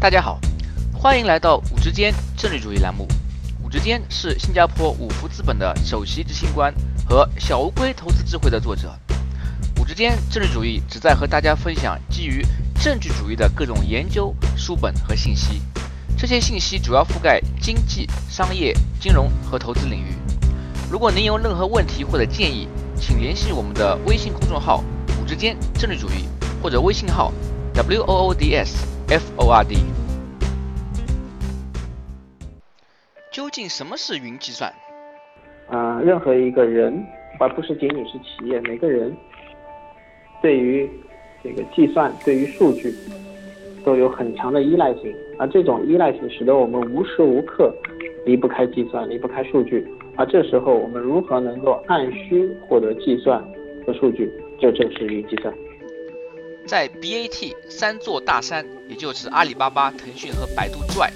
大家好，欢迎来到五之间政治主义栏目。五之间是新加坡五福资本的首席执行官和小乌龟投资智慧的作者。五之间政治主义旨在和大家分享基于政治主义的各种研究书本和信息。这些信息主要覆盖经济、商业、金融和投资领域。如果您有任何问题或者建议，请联系我们的微信公众号“五之间政治主义”或者微信号 “w o o d s f o r d”。究竟什么是云计算？啊，任何一个人，而不是仅仅是企业，每个人对于这个计算、对于数据都有很强的依赖性，而这种依赖性使得我们无时无刻离不开计算、离不开数据。而这时候，我们如何能够按需获得计算和数据，就正是云计算。在 BAT 三座大山，也就是阿里巴巴、腾讯和百度之外，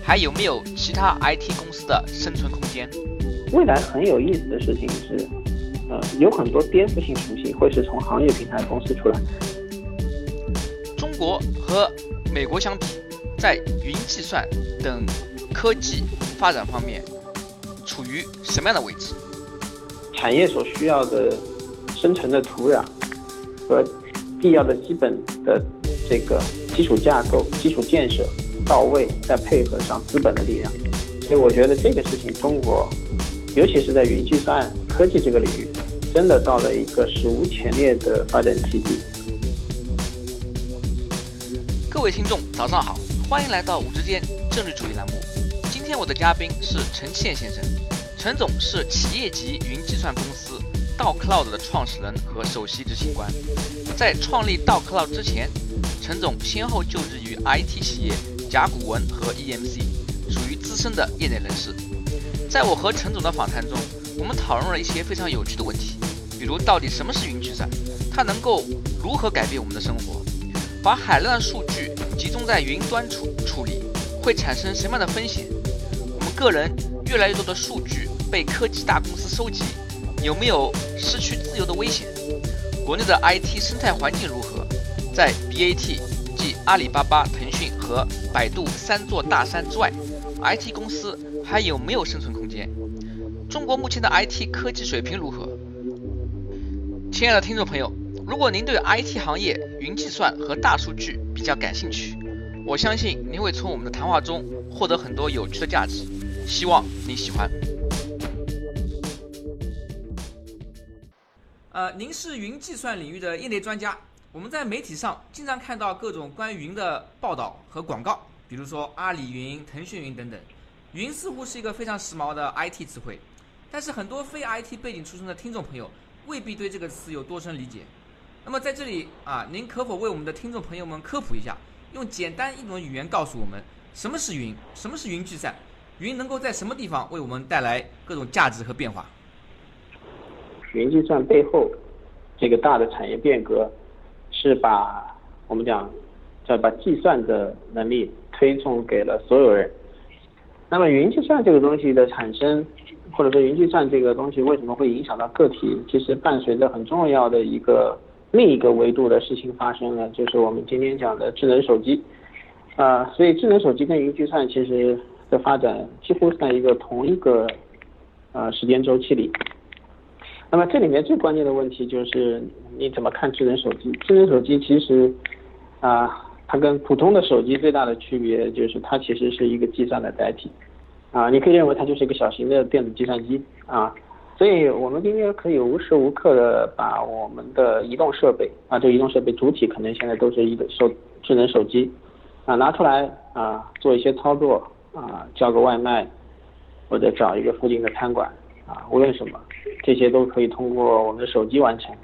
还有没有其他 IT 公司的生存空间？未来很有意思的事情是，呃，有很多颠覆性属性会是从行业平台公司出来。中国和美国相比，在云计算等科技发展方面。处于什么样的位置？产业所需要的生成的土壤和必要的基本的这个基础架构、基础建设到位，再配合上资本的力量，所以我觉得这个事情，中国尤其是在云计算科技这个领域，真的到了一个史无前例的发展契机。各位听众，早上好，欢迎来到五之间政治主义栏目。今天我的嘉宾是陈倩先生。陈总是企业级云计算公司道 Cloud 的创始人和首席执行官。在创立道 Cloud 之前，陈总先后就职于 IT 企业甲骨文和 EMC，属于资深的业内人士。在我和陈总的访谈中，我们讨论了一些非常有趣的问题，比如到底什么是云计算，它能够如何改变我们的生活，把海量的数据集中在云端处处理会产生什么样的风险，我们个人越来越多的数据。被科技大公司收集，有没有失去自由的危险？国内的 IT 生态环境如何？在 BAT 即阿里巴巴、腾讯和百度三座大山之外，IT 公司还有没有生存空间？中国目前的 IT 科技水平如何？亲爱的听众朋友，如果您对 IT 行业、云计算和大数据比较感兴趣，我相信您会从我们的谈话中获得很多有趣的价值。希望你喜欢。呃，您是云计算领域的业内专家。我们在媒体上经常看到各种关于云的报道和广告，比如说阿里云、腾讯云等等。云似乎是一个非常时髦的 IT 词汇，但是很多非 IT 背景出身的听众朋友未必对这个词有多深理解。那么在这里啊，您可否为我们的听众朋友们科普一下，用简单易懂的语言告诉我们什么是云，什么是云计算，云能够在什么地方为我们带来各种价值和变化？云计算背后，这个大的产业变革，是把我们讲，叫把计算的能力推送给了所有人。那么云计算这个东西的产生，或者说云计算这个东西为什么会影响到个体？其实伴随着很重要的一个另一个维度的事情发生了，就是我们今天讲的智能手机。啊，所以智能手机跟云计算其实的发展几乎在一个同一个呃时间周期里。那么这里面最关键的问题就是你怎么看智能手机？智能手机其实啊，它跟普通的手机最大的区别就是它其实是一个计算的载体啊，你可以认为它就是一个小型的电子计算机啊。所以我们今天可以无时无刻的把我们的移动设备啊，这移动设备主体可能现在都是一个手智能手机啊，拿出来啊做一些操作啊，叫个外卖或者找一个附近的餐馆。啊，无论什么，这些都可以通过我们的手机完成。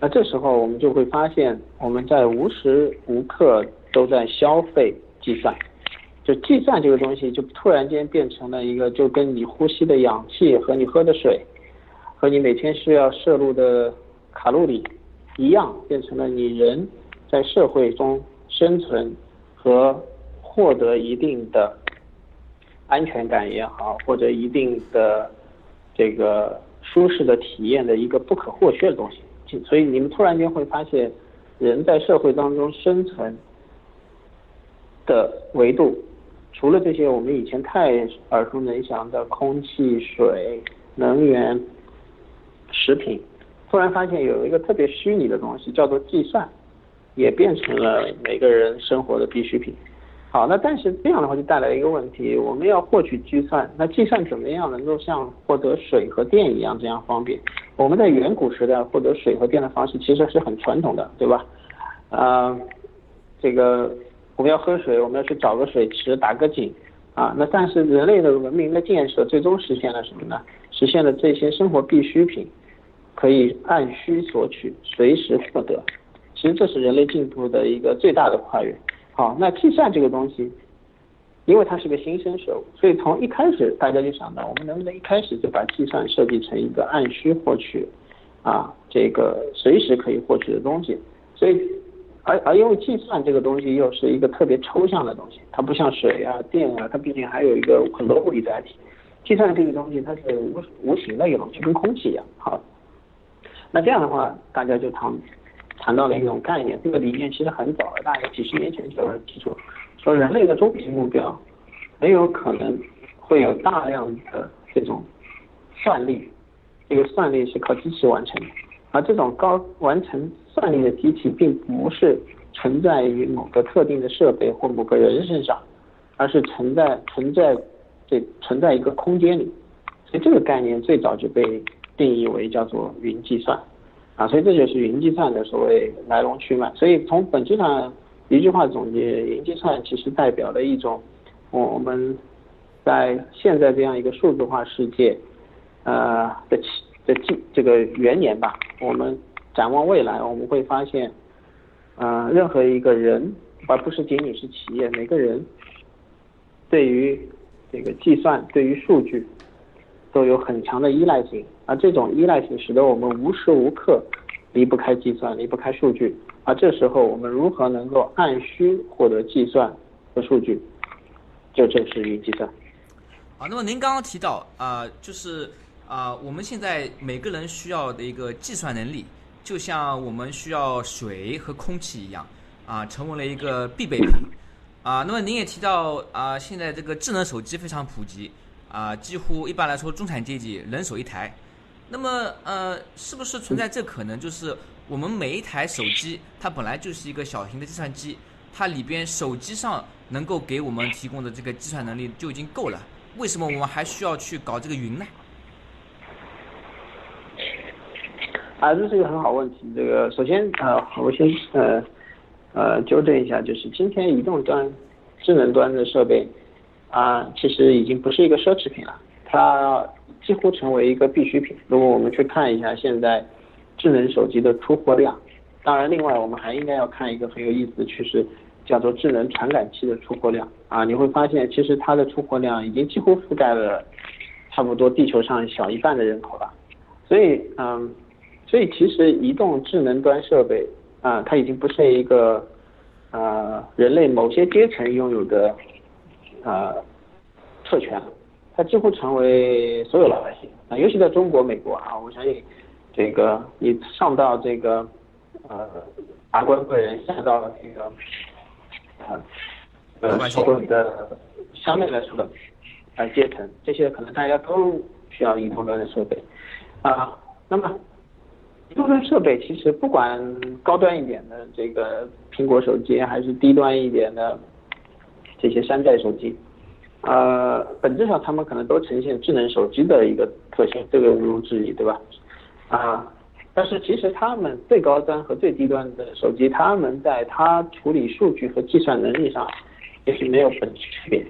那这时候我们就会发现，我们在无时无刻都在消费计算。就计算这个东西，就突然间变成了一个，就跟你呼吸的氧气和你喝的水，和你每天需要摄入的卡路里一样，变成了你人在社会中生存和获得一定的安全感也好，或者一定的。这个舒适的体验的一个不可或缺的东西，所以你们突然间会发现，人在社会当中生存，的维度，除了这些我们以前太耳熟能详的空气、水、能源、食品，突然发现有一个特别虚拟的东西，叫做计算，也变成了每个人生活的必需品。好，那但是这样的话就带来一个问题，我们要获取计算，那计算怎么样能够像获得水和电一样这样方便？我们在远古时代获得水和电的方式其实是很传统的，对吧？啊，这个我们要喝水，我们要去找个水池打个井啊。那但是人类的文明的建设最终实现了什么呢？实现了这些生活必需品可以按需索取，随时获得。其实这是人类进步的一个最大的跨越。好，那计算这个东西，因为它是个新生事物，所以从一开始大家就想到，我们能不能一开始就把计算设计成一个按需获取，啊，这个随时可以获取的东西。所以，而而因为计算这个东西又是一个特别抽象的东西，它不像水啊、电啊，它毕竟还有一个很多物理载体。计算这个东西它是无无形的一种，就跟空气一样。好，那这样的话，大家就谈。谈到了一种概念，这个理念其实很早了，大概几十年前就有人提出，说人类的终极目标很有可能会有大量的这种算力，这个算力是靠机器完成的，而这种高完成算力的机器并不是存在于某个特定的设备或某个人身上，而是存在存在这存在一个空间里，所以这个概念最早就被定义为叫做云计算。啊，所以这就是云计算的所谓来龙去脉。所以从本质上一句话总结，云计算其实代表了一种我们在现在这样一个数字化世界呃的起的这这个元年吧。我们展望未来，我们会发现，呃，任何一个人，而不是仅仅是企业，每个人对于这个计算，对于数据。都有很强的依赖性，而这种依赖性使得我们无时无刻离不开计算，离不开数据。而这时候，我们如何能够按需获得计算和数据，就正是云计算。啊，那么您刚刚提到啊，就是啊，我们现在每个人需要的一个计算能力，就像我们需要水和空气一样啊，成为了一个必备品。啊，那么您也提到啊，现在这个智能手机非常普及。啊，几乎一般来说，中产阶级人手一台。那么，呃，是不是存在这可能？就是我们每一台手机，它本来就是一个小型的计算机，它里边手机上能够给我们提供的这个计算能力就已经够了。为什么我们还需要去搞这个云呢？啊，这是一个很好问题。这个首先，呃，我先呃呃纠正一下，就是今天移动端、智能端的设备。啊，其实已经不是一个奢侈品了，它几乎成为一个必需品。如果我们去看一下现在智能手机的出货量，当然，另外我们还应该要看一个很有意思的趋势，叫做智能传感器的出货量。啊，你会发现，其实它的出货量已经几乎覆盖了差不多地球上小一半的人口了。所以，嗯，所以其实移动智能端设备啊，它已经不是一个呃人类某些阶层拥有的。呃，特权了，它几乎成为所有老百姓啊，尤其在中国、美国啊，我相信这个你上到这个呃达官贵人，下到这个呃呃社会的相对来说的呃阶层，这些可能大家都需要移动端的设备啊。那么移动端设备其实不管高端一点的这个苹果手机，还是低端一点的。这些山寨手机，呃，本质上他们可能都呈现智能手机的一个特性，这个毋庸置疑，对吧？啊，但是其实他们最高端和最低端的手机，他们在它处理数据和计算能力上也是没有本质区别，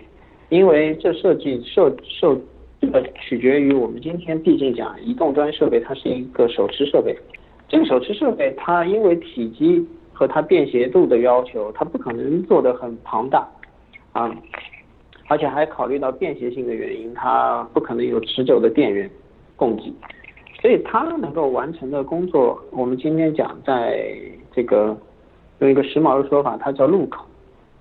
因为这设计受受这个取决于我们今天毕竟讲移动端设备，它是一个手持设备，这个手持设备它因为体积和它便携度的要求，它不可能做得很庞大。啊，而且还考虑到便携性的原因，它不可能有持久的电源供给，所以它能够完成的工作，我们今天讲在这个用一个时髦的说法，它叫入口，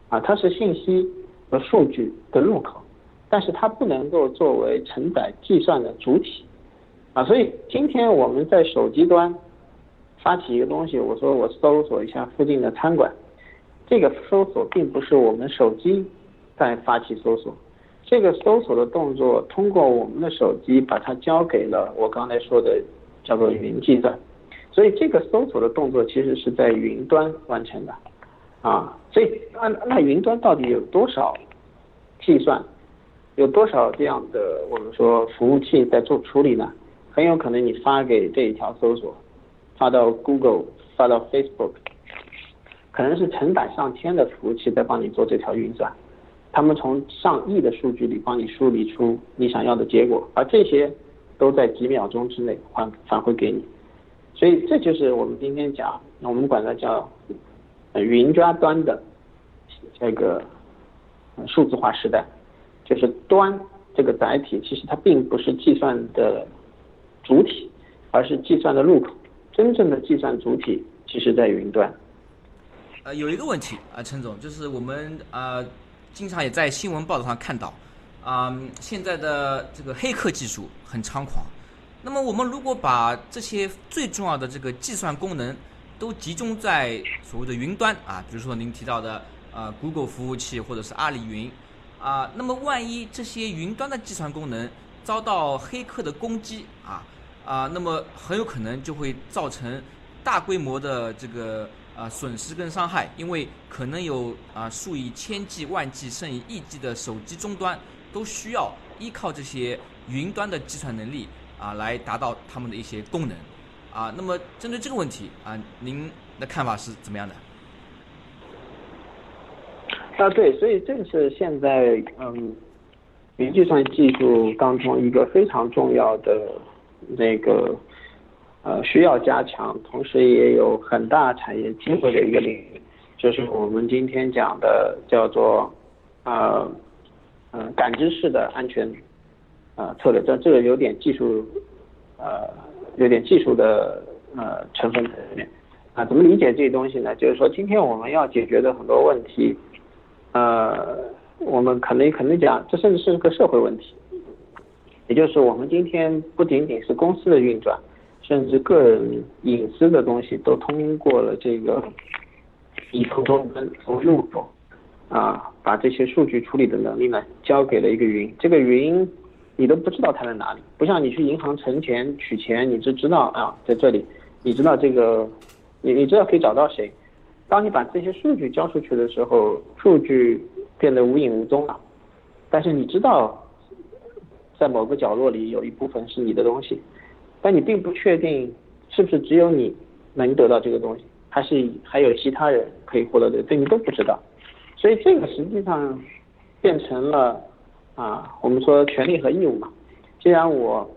啊，它是信息和数据的入口，但是它不能够作为承载计算的主体，啊，所以今天我们在手机端发起一个东西，我说我搜索一下附近的餐馆。这个搜索并不是我们手机再发起搜索，这个搜索的动作通过我们的手机把它交给了我刚才说的叫做云计算，所以这个搜索的动作其实是在云端完成的，啊，所以那那云端到底有多少计算，有多少这样的我们说服务器在做处理呢？很有可能你发给这一条搜索，发到 Google，发到 Facebook。可能是成百上千的服务器在帮你做这条运算，他们从上亿的数据里帮你梳理出你想要的结果，而这些都在几秒钟之内还返回给你，所以这就是我们今天讲，我们管它叫云抓端的这个数字化时代，就是端这个载体其实它并不是计算的主体，而是计算的入口，真正的计算主体其实在云端。呃，有一个问题啊，陈总，就是我们啊，经常也在新闻报道上看到，啊，现在的这个黑客技术很猖狂。那么，我们如果把这些最重要的这个计算功能都集中在所谓的云端啊，比如说您提到的啊，Google 服务器或者是阿里云啊，那么万一这些云端的计算功能遭到黑客的攻击啊啊，那么很有可能就会造成大规模的这个。啊，损失跟伤害，因为可能有啊数以千计、万计甚至亿计的手机终端都需要依靠这些云端的计算能力啊来达到他们的一些功能啊。那么针对这个问题啊，您的看法是怎么样的？啊，对，所以这是现在嗯云计算技术当中一个非常重要的那个。呃，需要加强，同时也有很大产业机会的一个领域，就是我们今天讲的叫做呃呃感知式的安全呃策略，这这个有点技术呃有点技术的呃成分在里面啊。怎么理解这些东西呢？就是说，今天我们要解决的很多问题，呃，我们可能可能讲，这甚至是个社会问题，也就是我们今天不仅仅是公司的运转。甚至个人隐私的东西都通过了这个移动终端从入口啊，把这些数据处理的能力呢交给了一个云。这个云你都不知道它在哪里，不像你去银行存钱取钱，你只知道啊在这里，你知道这个你你知道可以找到谁。当你把这些数据交出去的时候，数据变得无影无踪了，但是你知道在某个角落里有一部分是你的东西。但你并不确定是不是只有你能得到这个东西，还是还有其他人可以获得的，这你都不知道。所以这个实际上变成了啊，我们说权利和义务嘛。既然我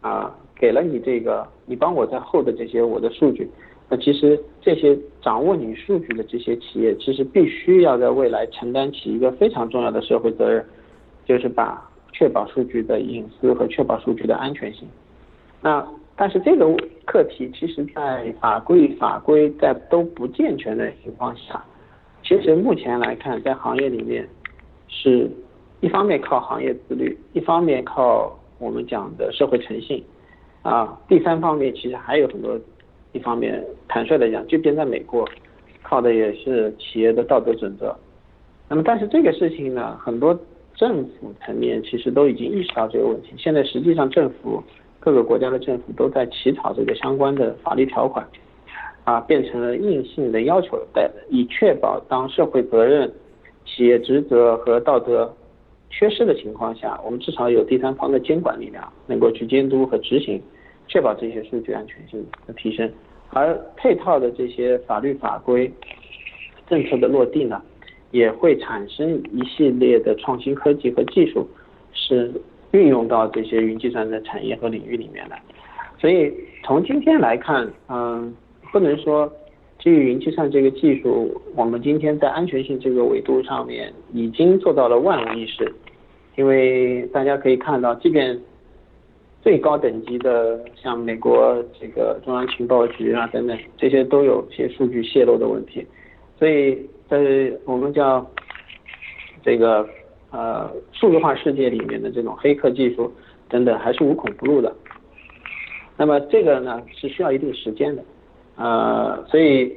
啊给了你这个，你帮我在后的这些我的数据，那其实这些掌握你数据的这些企业，其实必须要在未来承担起一个非常重要的社会责任，就是把确保数据的隐私和确保数据的安全性。那但是这个课题，其实在法规法规在都不健全的情况下，其实目前来看，在行业里面，是一方面靠行业自律，一方面靠我们讲的社会诚信，啊，第三方面其实还有很多，一方面坦率的讲，就便在美国，靠的也是企业的道德准则。那么但是这个事情呢，很多政府层面其实都已经意识到这个问题，现在实际上政府。各个国家的政府都在起草这个相关的法律条款，啊，变成了硬性的要求，在以确保当社会责任、企业职责和道德缺失的情况下，我们至少有第三方的监管力量能够去监督和执行，确保这些数据安全性的提升。而配套的这些法律法规、政策的落地呢，也会产生一系列的创新科技和技术，是。运用到这些云计算的产业和领域里面来，所以从今天来看，嗯，不能说基于云计算这个技术，我们今天在安全性这个维度上面已经做到了万无一失，因为大家可以看到，即便最高等级的像美国这个中央情报局啊等等，这些都有些数据泄露的问题，所以在我们叫这个。呃，数字化世界里面的这种黑客技术等等还是无孔不入的。那么这个呢是需要一定时间的，呃，所以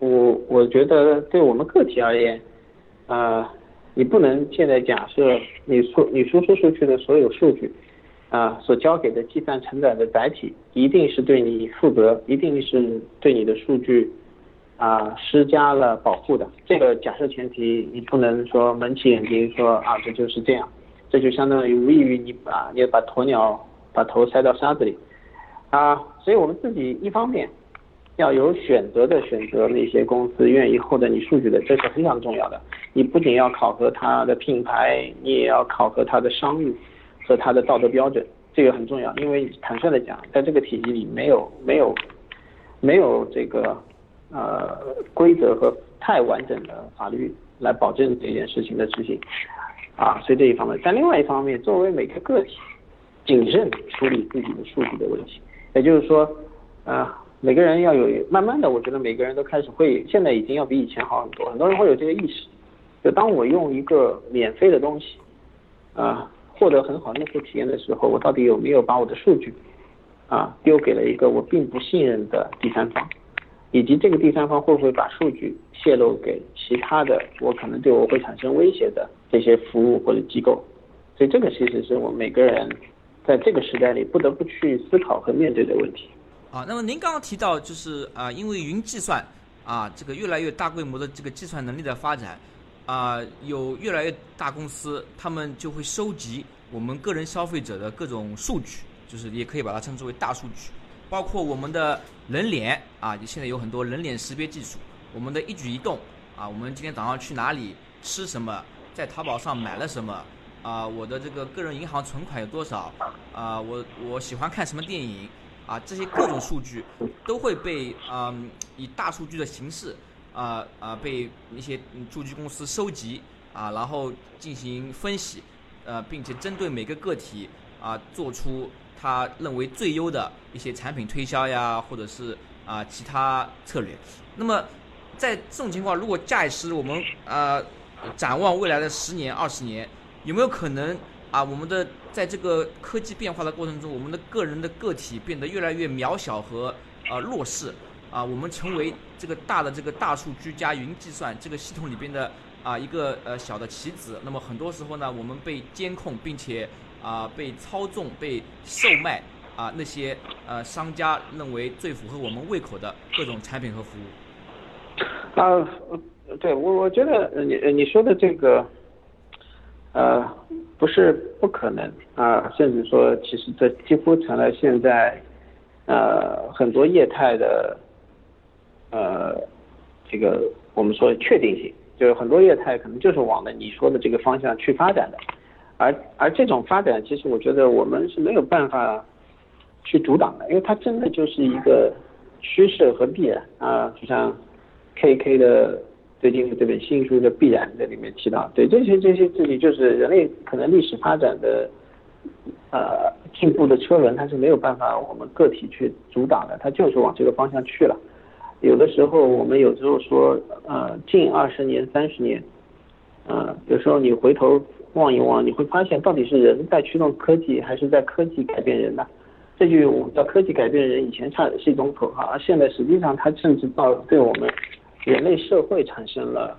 我我觉得对我们个体而言，呃，你不能现在假设你输你输出出去的所有数据，啊，所交给的计算承载的载体一定是对你负责，一定是对你的数据啊施加了保护的。这个假设前提你不能说蒙起眼睛说啊这就是这样，这就相当于无异于你把你把鸵鸟把头塞到沙子里啊。所以我们自己一方面。要有选择的选择那些公司愿意获得你数据的，这是非常重要的。你不仅要考核它的品牌，你也要考核它的商誉和它的道德标准，这个很重要。因为坦率的讲，在这个体系里没有没有没有这个呃规则和太完整的法律来保证这件事情的执行啊，所以这一方面。但另外一方面，作为每个个体，谨慎处理自己的数据的问题，也就是说啊。每个人要有，慢慢的，我觉得每个人都开始会，现在已经要比以前好很多。很多人会有这个意识，就当我用一个免费的东西，啊，获得很好用户体验的时候，我到底有没有把我的数据，啊，丢给了一个我并不信任的第三方，以及这个第三方会不会把数据泄露给其他的我可能对我会产生威胁的这些服务或者机构？所以这个其实是我们每个人在这个时代里不得不去思考和面对的问题。啊，那么您刚刚提到就是啊，因为云计算啊，这个越来越大规模的这个计算能力的发展啊，有越来越大公司，他们就会收集我们个人消费者的各种数据，就是也可以把它称之为大数据，包括我们的人脸啊，现在有很多人脸识别技术，我们的一举一动啊，我们今天早上去哪里吃什么，在淘宝上买了什么啊，我的这个个人银行存款有多少啊，我我喜欢看什么电影。啊，这些各种数据都会被啊以大数据的形式啊啊被一些数据公司收集啊，然后进行分析，呃，并且针对每个个体啊做出他认为最优的一些产品推销呀，或者是啊其他策略。那么在这种情况，如果驾驶我们啊展望未来的十年、二十年，有没有可能？啊，我们的在这个科技变化的过程中，我们的个人的个体变得越来越渺小和呃弱势啊，我们成为这个大的这个大数据加云计算这个系统里边的啊一个呃小的棋子。那么很多时候呢，我们被监控，并且啊被操纵、被售卖啊那些呃商家认为最符合我们胃口的各种产品和服务。啊，对我我觉得你你说的这个。呃，不是不可能啊，甚至说，其实这几乎成了现在呃很多业态的呃这个我们说确定性，就是很多业态可能就是往的你说的这个方向去发展的，而而这种发展，其实我觉得我们是没有办法去阻挡的，因为它真的就是一个趋势和必然啊，就像 KK 的。最近的这本新书的必然在里面提到，对这些这些事情，就是人类可能历史发展的呃进步的车轮，它是没有办法我们个体去阻挡的，它就是往这个方向去了。有的时候我们有时候说呃近二十年三十年，呃有时候你回头望一望，你会发现到底是人在驱动科技，还是在科技改变人呢？这句我们叫科技改变人，以前唱是一种口号，而现在实际上它甚至到对我们。人类社会产生了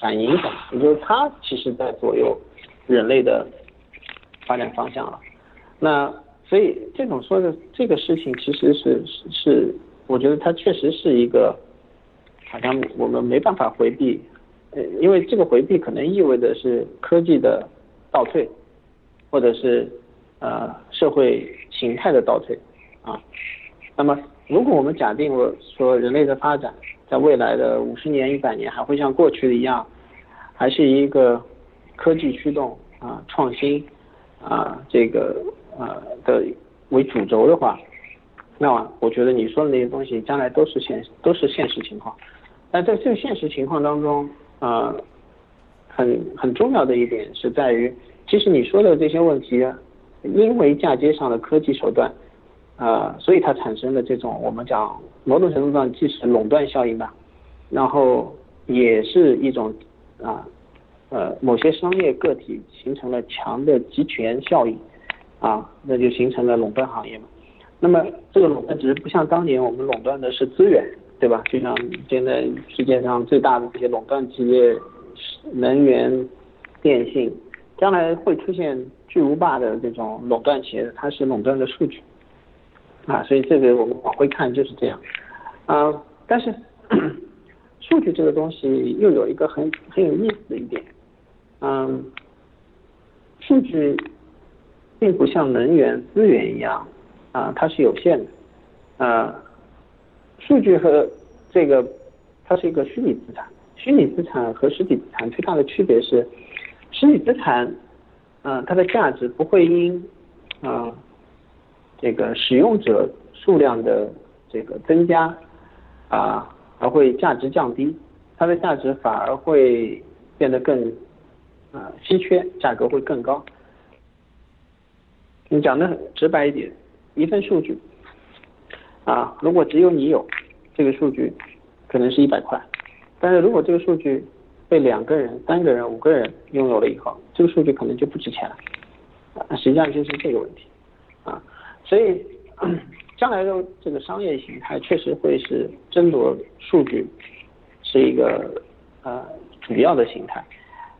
反影响，也就是它其实在左右人类的发展方向了。那所以这种说的这个事情，其实是是，我觉得它确实是一个好像我们没办法回避，因为这个回避可能意味着是科技的倒退，或者是呃社会形态的倒退啊。那么如果我们假定我说人类的发展，在未来的五十年、一百年，还会像过去的一样，还是一个科技驱动啊、创新啊这个呃的为主轴的话，那我觉得你说的那些东西将来都是现都是现实情况。但在这个现实情况当中啊，很很重要的一点是在于，其实你说的这些问题，因为嫁接上的科技手段。呃，所以它产生了这种我们讲某种程度上既是垄断效应吧，然后也是一种啊呃某些商业个体形成了强的集权效应啊，那就形成了垄断行业嘛。那么这个垄断只是不像当年我们垄断的是资源，对吧？就像现在世界上最大的这些垄断企业，能源、电信，将来会出现巨无霸的这种垄断企业，它是垄断的数据，啊，所以这个我们往回看就是这样，啊，但是 数据这个东西又有一个很很有意思的一点，嗯，数据并不像能源资源一样，啊，它是有限的，啊。数据和这个，它是一个虚拟资产。虚拟资产和实体资产最大的区别是，实体资产，嗯，它的价值不会因，啊，这个使用者数量的这个增加，啊，而会价值降低，它的价值反而会变得更，啊，稀缺，价格会更高。你讲的很直白一点，一份数据。啊，如果只有你有这个数据，可能是一百块，但是如果这个数据被两个人、三个人、五个人拥有了以后，这个数据可能就不值钱了。啊，实际上就是这个问题。啊，所以 将来的这个商业形态确实会是争夺数据是一个呃主要的形态，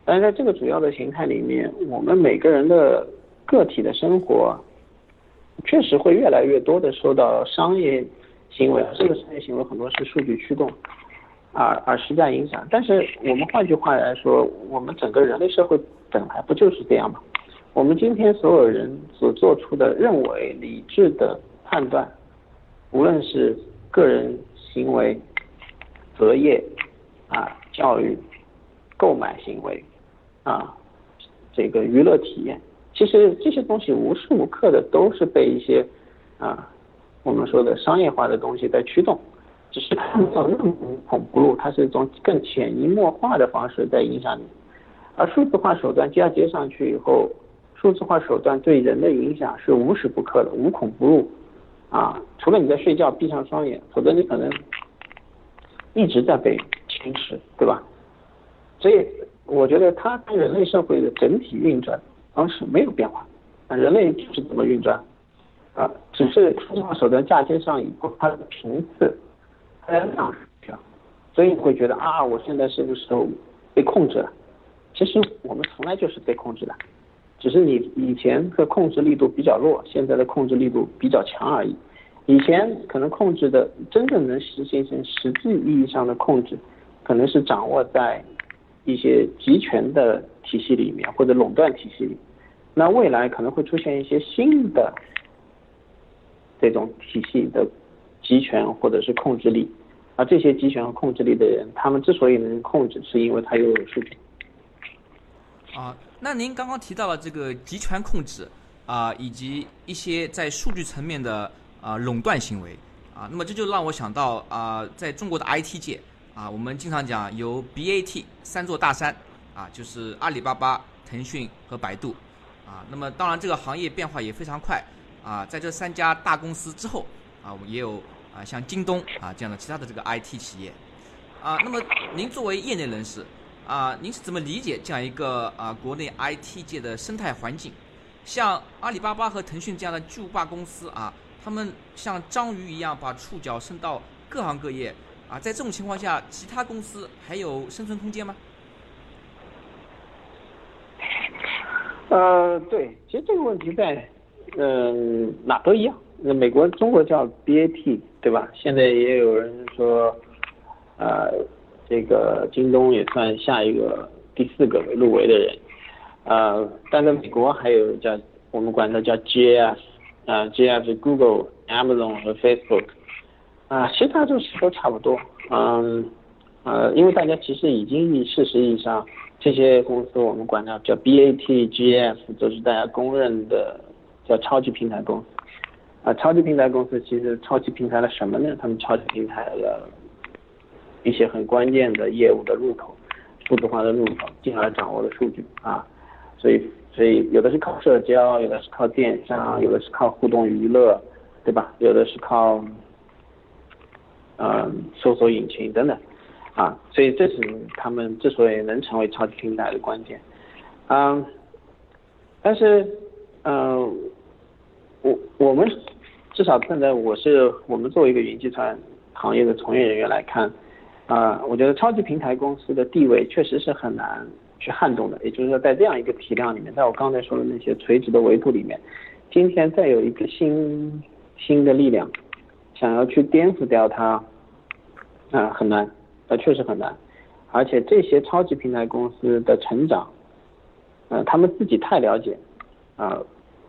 但是在这个主要的形态里面，我们每个人的个体的生活。确实会越来越多的受到商业行为，这个商业行为很多是数据驱动，而而实在影响。但是我们换句话来说，我们整个人类社会本来不就是这样吗？我们今天所有人所做出的认为理智的判断，无论是个人行为、择业啊、教育、购买行为啊、这个娱乐体验。其实这些东西无时无刻的都是被一些啊我们说的商业化的东西在驱动，只是看不到那么无孔不入，它是一种更潜移默化的方式在影响你。而数字化手段接接上去以后，数字化手段对人的影响是无时不刻的，无孔不入啊！除了你在睡觉闭上双眼，否则你可能一直在被侵蚀，对吧？所以我觉得它跟人类社会的整体运转。方式没有变化，啊，人类就是这么运转，啊，只是数字化手段嫁接上以后，它的频次它在上，所以你会觉得啊，我现在是不是被控制了？其实我们从来就是被控制的，只是你以前的控制力度比较弱，现在的控制力度比较强而已。以前可能控制的真正能实现成实际意义上的控制，可能是掌握在。一些集权的体系里面或者垄断体系里，那未来可能会出现一些新的这种体系的集权或者是控制力，而这些集权和控制力的人，他们之所以能控制，是因为他拥有数据。啊，那您刚刚提到了这个集权控制啊，以及一些在数据层面的啊垄断行为啊，那么这就让我想到啊，在中国的 IT 界。啊，我们经常讲有 BAT 三座大山，啊，就是阿里巴巴、腾讯和百度，啊，那么当然这个行业变化也非常快，啊，在这三家大公司之后，啊，我们也有啊像京东啊这样的其他的这个 IT 企业，啊，那么您作为业内人士，啊，您是怎么理解这样一个啊国内 IT 界的生态环境？像阿里巴巴和腾讯这样的巨无霸公司啊，他们像章鱼一样把触角伸到各行各业。啊，在这种情况下，其他公司还有生存空间吗？呃，对，其实这个问题在嗯哪都一样。那美国、中国叫 BAT，对吧？现在也有人说，呃，这个京东也算下一个第四个入围的人。呃，但在美国还有叫我们管它叫 GS，啊，GS 是 Google、Amazon 和 Facebook。啊，其他就是都差不多，嗯，呃，因为大家其实已经事实意义上，这些公司我们管它叫 BAT、GF，都是大家公认的叫超级平台公司。啊，超级平台公司其实超级平台了什么呢？他们超级平台了一些很关键的业务的入口，数字化的入口，进而掌握了数据啊，所以所以有的是靠社交，有的是靠电商，有的是靠互动娱乐，对吧？有的是靠。嗯，搜索引擎等等，啊，所以这是他们之所以能成为超级平台的关键，嗯，但是，嗯，我我们至少站在我是我们作为一个云计算行业的从业人员来看，啊，我觉得超级平台公司的地位确实是很难去撼动的。也就是说，在这样一个体量里面，在我刚才说的那些垂直的维度里面，今天再有一个新新的力量想要去颠覆掉它，啊，很难，啊，确实很难。而且这些超级平台公司的成长，呃，他们自己太了解，啊，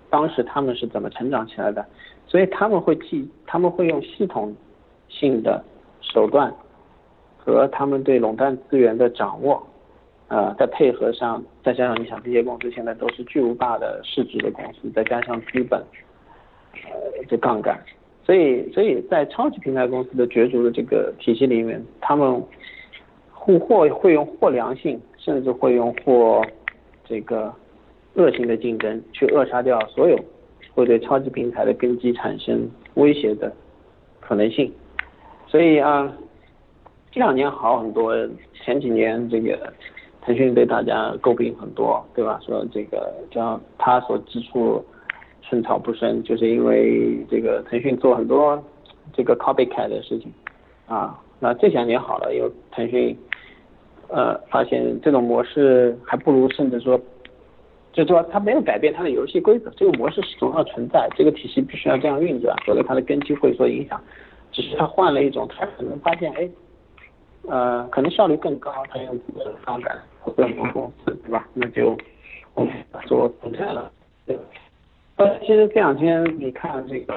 当时他们是怎么成长起来的，所以他们会记，他们会用系统性的手段和他们对垄断资源的掌握，呃，再配合上，再加上你想这些公司现在都是巨无霸的市值的公司，再加上资本，呃，这杠杆，所以，所以在超级平台公司的角逐的这个体系里面，他们。或或会用或良性，甚至会用或这个恶性的竞争去扼杀掉所有会对超级平台的根基产生威胁的可能性。所以啊，这两年好很多，前几年这个腾讯被大家诟病很多，对吧？说这个叫他所支出寸草不生，就是因为这个腾讯做很多这个 copycat 的事情啊。那这两年好了，因为腾讯。呃，发现这种模式还不如，甚至说，就是说它没有改变它的游戏规则，这个模式始终要存在，这个体系必须要这样运转，否则它的根基会受影响。只是它换了一种，它可能发现，哎，呃，可能效率更高，它用资本杠杆和规模公司，对吧？那就我们做存在了。对。呃，其实这两天你看这个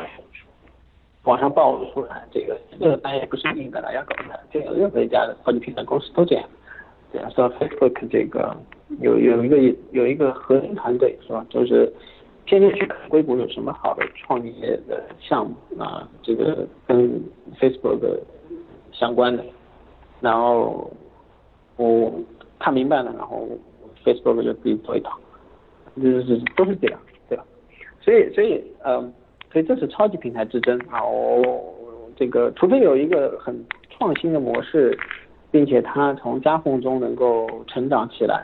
网上暴露出来，这个这个单也不是硬的，大家搞的，这个任何一家的超级平台公司都这样。对啊，说 Facebook 这个有有一个有一个核心团队是吧？就是天天去看硅谷有什么好的创业的项目啊，这个跟 Facebook 相关的，然后我看明白了，然后 Facebook 就自己做一套，就是都是这样，所以所以嗯，所以这是超级平台之争啊！我这个除非有一个很创新的模式。并且它从夹缝中能够成长起来，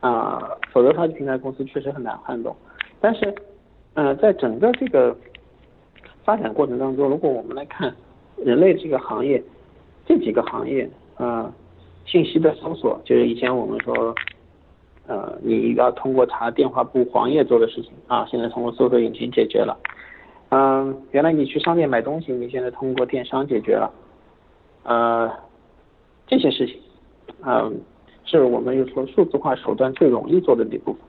啊，否则超级平台公司确实很难撼动。但是，呃，在整个这个发展过程当中，如果我们来看人类这个行业，这几个行业，啊，信息的搜索，就是以前我们说，呃，你要通过查电话簿黄页做的事情，啊，现在通过搜索引擎解决了。嗯，原来你去商店买东西，你现在通过电商解决了，呃。这些事情，嗯，是我们又说数字化手段最容易做的那部分。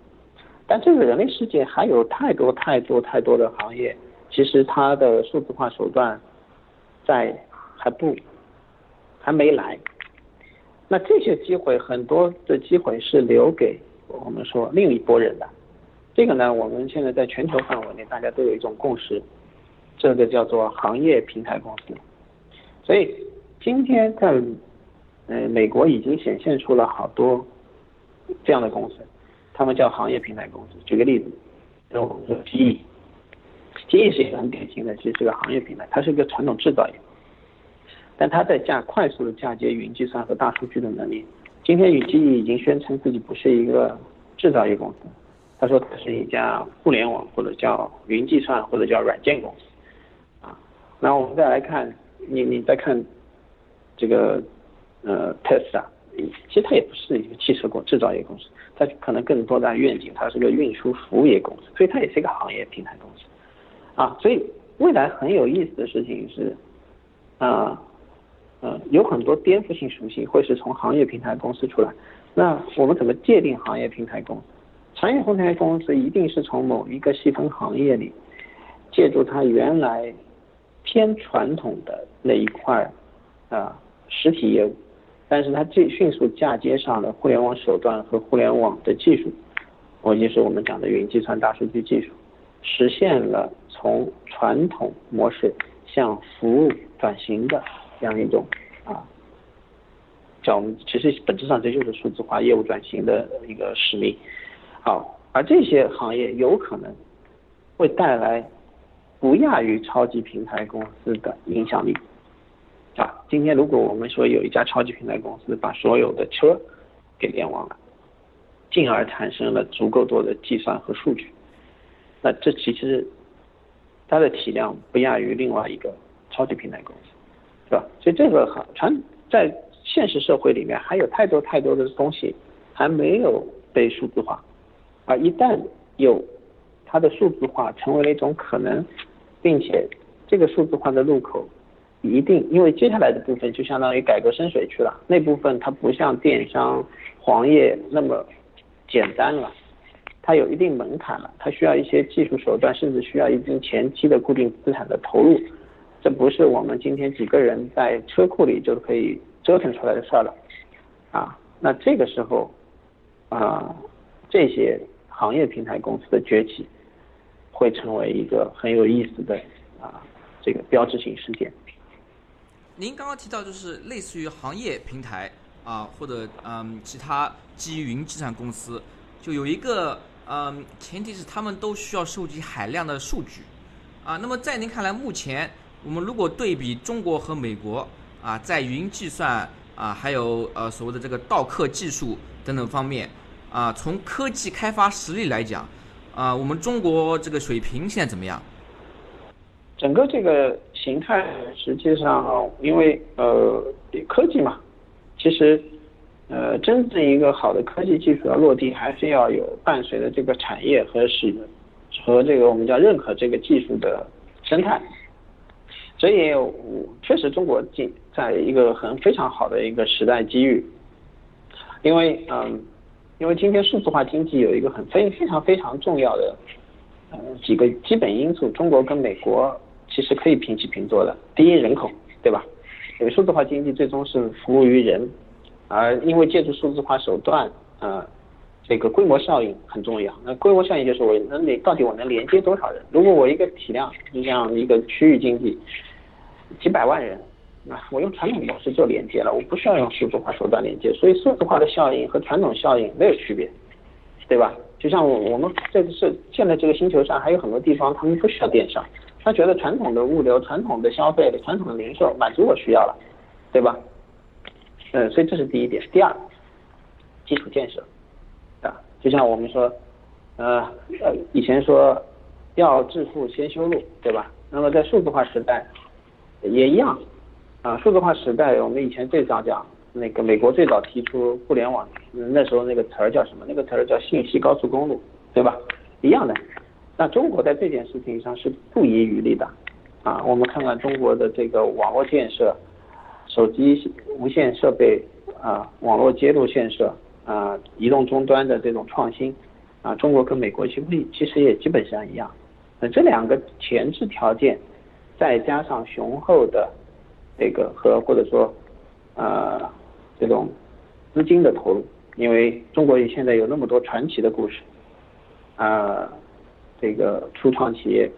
但这个人类世界还有太多太多太多的行业，其实它的数字化手段在还不还没来。那这些机会很多的机会是留给我们说另一拨人的。这个呢，我们现在在全球范围内大家都有一种共识，这个叫做行业平台公司。所以今天在嗯，美国已经显现出了好多这样的公司，他们叫行业平台公司。举个例子，就我们说 GE，GE 是一个很典型的，其实是个行业平台，它是一个传统制造业，但它在嫁快速的嫁接云计算和大数据的能力。今天与 GE 已经宣称自己不是一个制造业公司，他说它是一家互联网或者叫云计算或者叫软件公司。啊，那我们再来看，你你再看这个。呃，Tesla，其实它也不是一个汽车公制造业公司，它可能更多的愿景，它是个运输服务业公司，所以它也是一个行业平台公司，啊，所以未来很有意思的事情是，啊，有很多颠覆性属性会是从行业平台公司出来，那我们怎么界定行业平台公司？行业平台公司一定是从某一个细分行业里，借助它原来偏传统的那一块啊实体业务。但是它最迅速嫁接上了互联网手段和互联网的技术，我就是我们讲的云计算、大数据技术，实现了从传统模式向服务转型的这样一种啊，叫我们其实本质上这就是数字化业务转型的一个使命。好，而这些行业有可能会带来不亚于超级平台公司的影响力。啊，今天如果我们说有一家超级平台公司把所有的车给联网了，进而产生了足够多的计算和数据，那这其实它的体量不亚于另外一个超级平台公司。所以这个很传在现实社会里面还有太多太多的东西还没有被数字化，而，一旦有它的数字化成为了一种可能，并且这个数字化的入口一定，因为接下来的部分就相当于改革深水区了，那部分它不像电商、黄页那么简单了。它有一定门槛了，它需要一些技术手段，甚至需要一定前期的固定资产的投入，这不是我们今天几个人在车库里就可以折腾出来的事儿了，啊，那这个时候，啊，这些行业平台公司的崛起，会成为一个很有意思的啊这个标志性事件。您刚刚提到就是类似于行业平台啊，或者嗯其他基于云计算公司，就有一个。嗯，前提是他们都需要收集海量的数据，啊，那么在您看来，目前我们如果对比中国和美国，啊，在云计算啊，还有呃所谓的这个盗客技术等等方面，啊，从科技开发实力来讲，啊，我们中国这个水平现在怎么样？整个这个形态实际上，因为呃科技嘛，其实。呃，真正一个好的科技技术要落地，还是要有伴随的这个产业和使和这个我们叫认可这个技术的生态。所以，确实中国进在一个很非常好的一个时代机遇。因为，嗯，因为今天数字化经济有一个很非非常非常重要的呃几个基本因素，中国跟美国其实可以平起平坐的。第一，人口，对吧？因为数字化经济最终是服务于人。而因为借助数字化手段，呃，这个规模效应很重要。那规模效应就是我能连到底我能连接多少人？如果我一个体量就像一个区域经济，几百万人，那我用传统模式就连接了，我不需要用数字化手段连接。所以数字化的效应和传统效应没有区别，对吧？就像我我们这个是现在这个星球上还有很多地方，他们不需要电商，他觉得传统的物流、传统的消费、传统的零售满足我需要了，对吧？嗯，所以这是第一点。第二，基础建设，就像我们说，呃呃，以前说要致富先修路，对吧？那么在数字化时代也一样，啊，数字化时代我们以前最早讲那个美国最早提出互联网，那时候那个词儿叫什么？那个词儿叫信息高速公路，对吧？一样的。那中国在这件事情上是不遗余力的，啊，我们看看中国的这个网络建设。手机无线设备啊，网络接入建设啊，移动终端的这种创新啊，中国跟美国其实其实也基本上一样。那这两个前置条件，再加上雄厚的这个和或者说呃这种资金的投入，因为中国现在有那么多传奇的故事啊，这个初创企业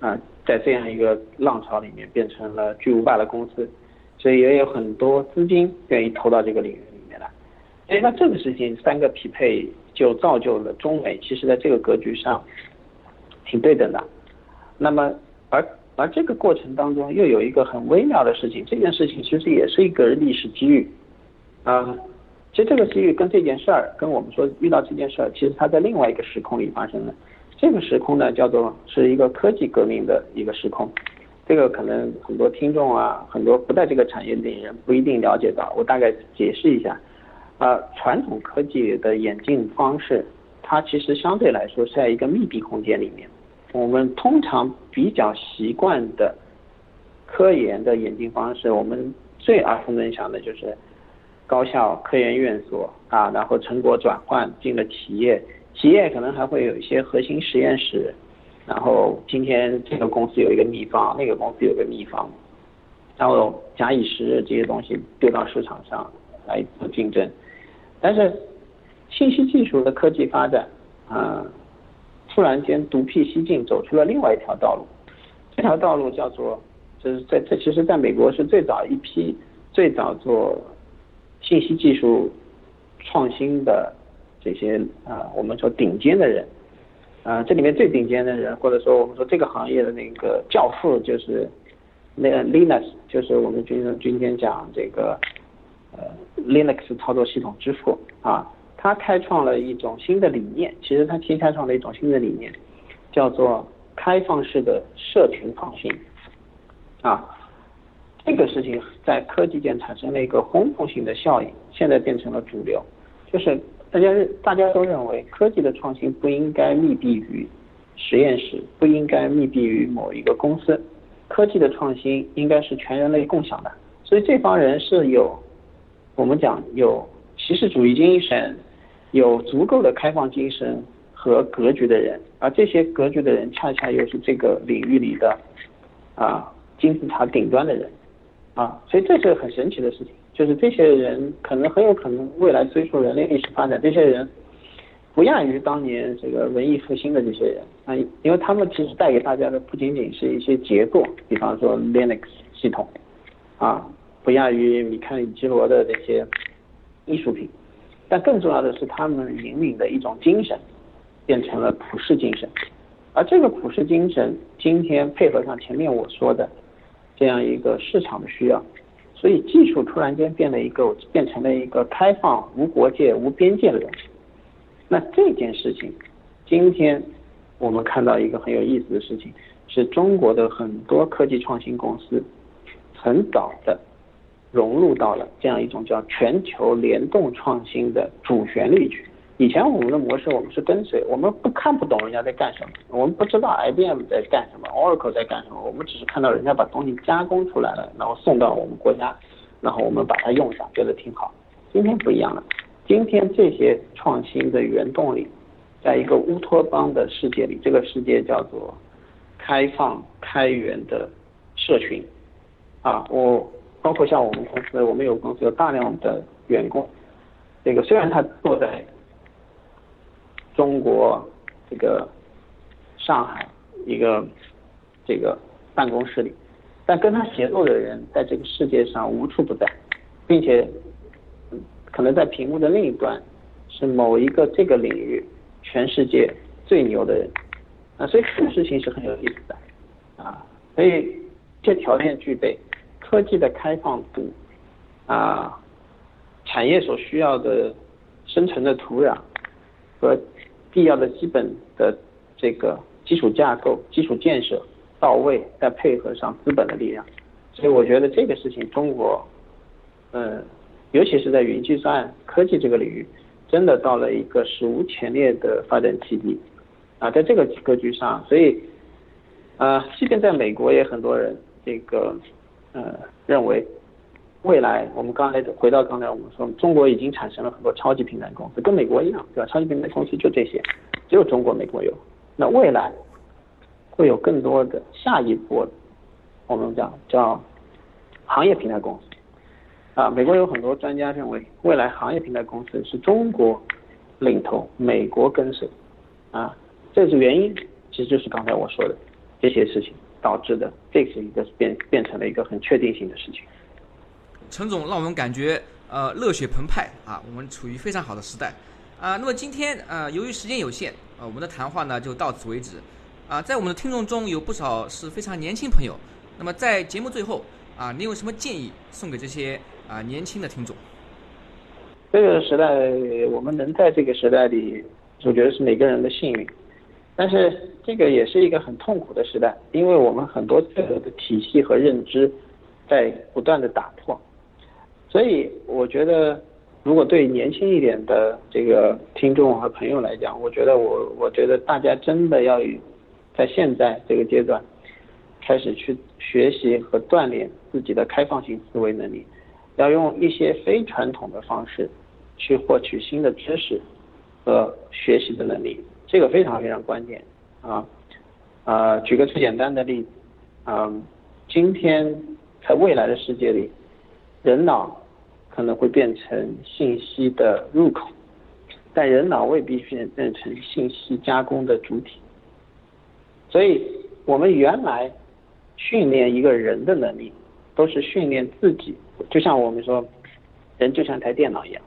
啊，在这样一个浪潮里面变成了巨无霸的公司。所以也有很多资金愿意投到这个领域，所以那这个事情三个匹配就造就了中美其实在这个格局上挺对等的。那么而而这个过程当中又有一个很微妙的事情，这件事情其实也是一个历史机遇啊。其实这个机遇跟这件事儿，跟我们说遇到这件事儿，其实它在另外一个时空里发生的。这个时空呢叫做是一个科技革命的一个时空。这个可能很多听众啊，很多不在这个产业里人不一定了解到，我大概解释一下。啊，传统科技的演进方式，它其实相对来说是在一个密闭空间里面。我们通常比较习惯的科研的演进方式，我们最耳熟能详的就是高校科研院所啊，然后成果转换进了企业，企业可能还会有一些核心实验室。然后今天这个公司有一个秘方，那个公司有个秘方，然后假以时日，这些东西丢到市场上来做竞争。但是信息技术的科技发展啊，突然间独辟蹊径，走出了另外一条道路。这条道路叫做，就是在这其实在美国是最早一批最早做信息技术创新的这些啊，我们说顶尖的人。啊，这里面最顶尖的人，或者说我们说这个行业的那个教父，就是那个 Linux，就是我们今今天讲这个呃 Linux 操作系统之父啊，他开创了一种新的理念，其实他新开创了一种新的理念，叫做开放式的社群创新啊，这个事情在科技界产生了一个轰动性的效应，现在变成了主流，就是大家大家都认为科技的创新不应该密闭于实验室，不应该密闭于某一个公司，科技的创新应该是全人类共享的。所以这帮人是有我们讲有骑士主义精神，有足够的开放精神和格局的人，而这些格局的人恰恰又是这个领域里的啊金字塔顶端的人。啊，所以这是很神奇的事情，就是这些人可能很有可能未来追溯人类历史发展，这些人不亚于当年这个文艺复兴的这些人。啊，因为他们其实带给大家的不仅仅是一些杰作，比方说 Linux 系统。啊，不亚于米开朗基罗的这些艺术品，但更重要的是他们引领的一种精神变成了普世精神，而这个普世精神今天配合上前面我说的。这样一个市场的需要，所以技术突然间变了一个，变成了一个开放、无国界、无边界的东西。那这件事情，今天我们看到一个很有意思的事情，是中国的很多科技创新公司很早的融入到了这样一种叫全球联动创新的主旋律去。以前我们的模式，我们是跟随，我们不看不懂人家在干什么，我们不知道 IBM 在干什么，Oracle 在干什么，我们只是看到人家把东西加工出来了，然后送到我们国家，然后我们把它用上，觉得挺好。今天不一样了，今天这些创新的原动力，在一个乌托邦的世界里，这个世界叫做开放开源的社群啊，我包括像我们公司，我们有公司有大量的员工，这个虽然他坐在中国这个上海一个这个办公室里，但跟他协作的人在这个世界上无处不在，并且可能在屏幕的另一端是某一个这个领域全世界最牛的人。啊，所以这个事情是很有意思的。啊，所以这条件具备科技的开放度啊，产业所需要的生存的土壤和。必要的基本的这个基础架构、基础建设到位，再配合上资本的力量，所以我觉得这个事情，中国，嗯，尤其是在云计算科技这个领域，真的到了一个史无前例的发展基地啊，在这个格局上，所以，呃，即便在美国，也很多人这个，呃，认为。未来，我们刚才回到刚才我们说，中国已经产生了很多超级平台公司，跟美国一样，对吧？超级平台公司就这些，只有中国、美国有。那未来会有更多的下一波，我们讲叫行业平台公司啊。美国有很多专家认为，未来行业平台公司是中国领头，美国跟随啊。这是原因，其实就是刚才我说的这些事情导致的，这是一个变变成了一个很确定性的事情。陈总让我们感觉呃热血澎湃啊，我们处于非常好的时代啊。那么今天呃由于时间有限啊，我们的谈话呢就到此为止啊。在我们的听众中有不少是非常年轻朋友，那么在节目最后啊，你有什么建议送给这些啊年轻的听众？这个时代我们能在这个时代里，我觉得是每个人的幸运，但是这个也是一个很痛苦的时代，因为我们很多这个的体系和认知在不断的打破。所以我觉得，如果对年轻一点的这个听众和朋友来讲，我觉得我我觉得大家真的要在现在这个阶段开始去学习和锻炼自己的开放性思维能力，要用一些非传统的方式去获取新的知识和学习的能力，这个非常非常关键啊啊！举个最简单的例子啊，今天在未来的世界里。人脑可能会变成信息的入口，但人脑未必变变成信息加工的主体。所以，我们原来训练一个人的能力，都是训练自己，就像我们说，人就像台电脑一样。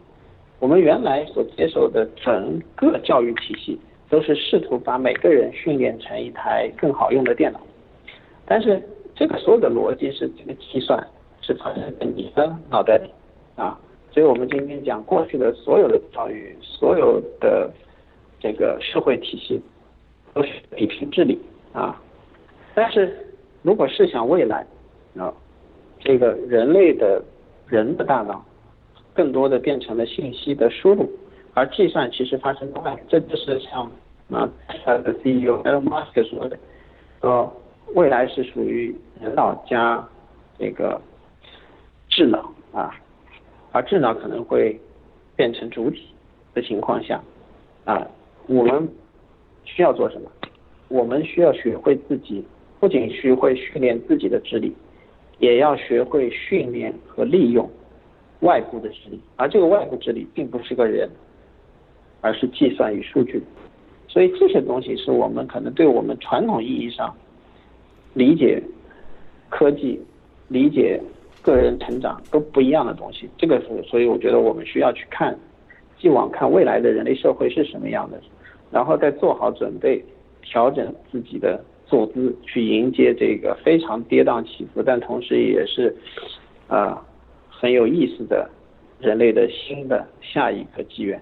我们原来所接受的整个教育体系，都是试图把每个人训练成一台更好用的电脑。但是，这个所有的逻辑是这个计算。是发生在你的脑袋里啊，所以我们今天讲过去的所有的教育，所有的这个社会体系都是比拼治理啊。但是如果试想未来啊，这个人类的人的大脑更多的变成了信息的输入，而计算其实发生在外。这就是像啊他的 CEO Elon Musk 说的，说未来是属于人脑加这个智能啊，而智脑可能会变成主体的情况下啊，我们需要做什么？我们需要学会自己，不仅学会训练自己的智力，也要学会训练和利用外部的智力。而这个外部智力并不是个人，而是计算与数据。所以这些东西是我们可能对我们传统意义上理解科技、理解个人成长都不一样的东西。这个是，所以我觉得我们需要去看，既往看未来的人类社会是什么样的，然后再做好准备。调整自己的坐姿，去迎接这个非常跌宕起伏，但同时也是啊很有意思的人类的新的下一个纪元。